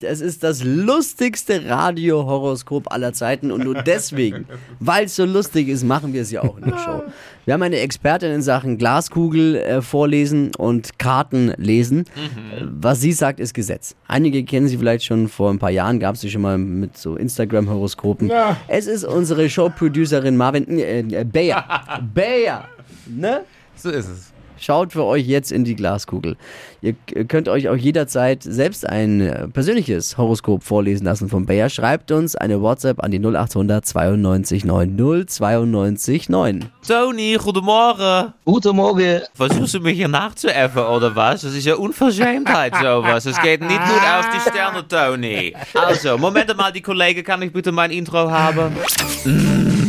Es ist das lustigste Radiohoroskop aller Zeiten und nur deswegen, weil es so lustig ist, machen wir es ja auch in der Show. Wir haben eine Expertin in Sachen Glaskugel äh, vorlesen und Karten lesen. Was sie sagt, ist Gesetz. Einige kennen sie vielleicht schon, vor ein paar Jahren gab es sie schon mal mit so Instagram-Horoskopen. Ja. Es ist unsere Showproducerin Marvin äh, äh, Bayer. Bayer, ne? So ist es. Schaut für euch jetzt in die Glaskugel. Ihr könnt euch auch jederzeit selbst ein äh, persönliches Horoskop vorlesen lassen von Bayer. Schreibt uns eine WhatsApp an die 0800 92 90 92 9. Tony, goedemorgen. Guten Morgen. Versuchst du mich hier nachzuäffen oder was? Das ist ja Unverschämtheit sowas. Es geht nicht gut auf die Sterne, Tony. Also, Moment mal, die Kollegen, kann ich bitte mein Intro haben? Mm,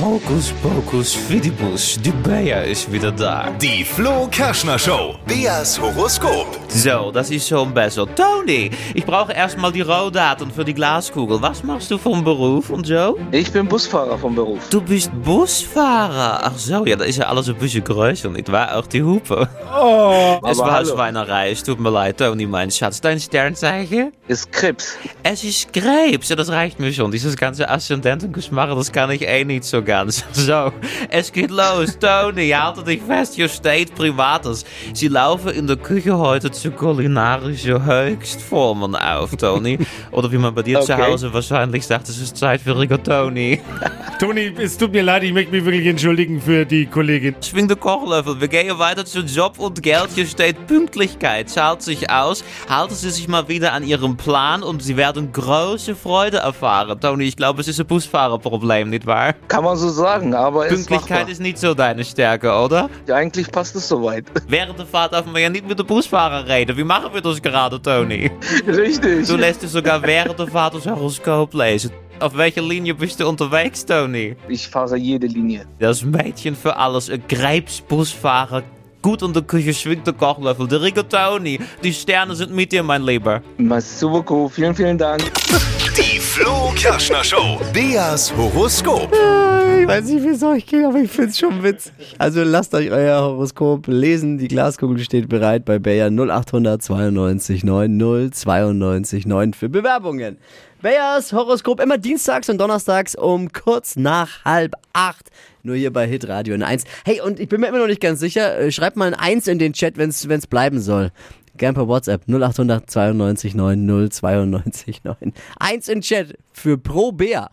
Hokus Pokus Fidibus, die Bayer ist wieder da. Die Flo Kerschner Show. Beas Horoskop. So, das ist schon besser. Tony, ich brauche erstmal die Rohdaten für die Glaskugel. Was machst du vom Beruf und so? Ich bin Busfahrer vom Beruf. Du bist Busfahrer. Ach so, ja, da ist ja alles ein bisschen größer, nicht wahr? Auch die Hupe. Oh. Es war hallo. Schweinerei. Es tut mir leid, Tony, mein Schatz. Dein Sternzeichen? Ist Krebs. Es ist Krebs. Ja, das reicht mir schon. Dieses ganze Aszendentengeschmache, das kann ich eh nicht so ganz. So, es geht los. Tony, halte dich fest. Hier steht Privates. Sie laufen in der Küche heute zu kulinarische Höchstformen auf, Tony. Oder wie man bei dir zu Okay. Hause wahrscheinlich sagt, es ist Zeit für Rigatoni. Toni, es tut mir leid, ich möchte mich wirklich entschuldigen für die Kollegin. Schwing den Kochlöffel. Wir gehen weiter zu Job und Geld. Hier steht Pünktlichkeit. Zahlt sich aus. Halten Sie sich mal wieder an Ihrem Plan und Sie werden große Freude erfahren. Tony, ich glaube, es ist ein Busfahrerproblem, nicht wahr? Kann man so sagen, aber ist Pünktlichkeit machbar. ist nicht so deine Stärke, oder? Eigentlich passt es soweit. Während der Fahrt dürfen wir ja nicht mit dem Busfahrer reden. Wie machen wir das gerade, Tony? Richtig. Du lässt dir sogar während der Fahrt das Horoskop lesen. Auf welcher Linie bist du unterwegs, Tony? Ich fahre jede Linie. Das Mädchen für alles, ein Greipsbusfahrer. Gut in der Küche schwingt der Kochlöffel. Der Rigatoni. Die Sterne sind mit dir, mein Lieber. Merci beaucoup. Vielen, vielen Dank. Die Flo Kerschner Show. Beas Horoskop. Ich weiß nicht, wie es euch geht, aber ich finde es schon witzig. Also lasst euch euer Horoskop lesen. Die Glaskugel steht bereit bei Bayer 0800 92 9 092 9 für Bewerbungen. Bayers Horoskop immer dienstags und donnerstags um kurz nach halb acht. Nur hier bei Hitradio in 1. Hey, und ich bin mir immer noch nicht ganz sicher. äh, Schreibt mal ein 1 in den Chat, wenn es bleiben soll. Gern per WhatsApp 0800 92 9 092 9. 1 in Chat für Pro Bär.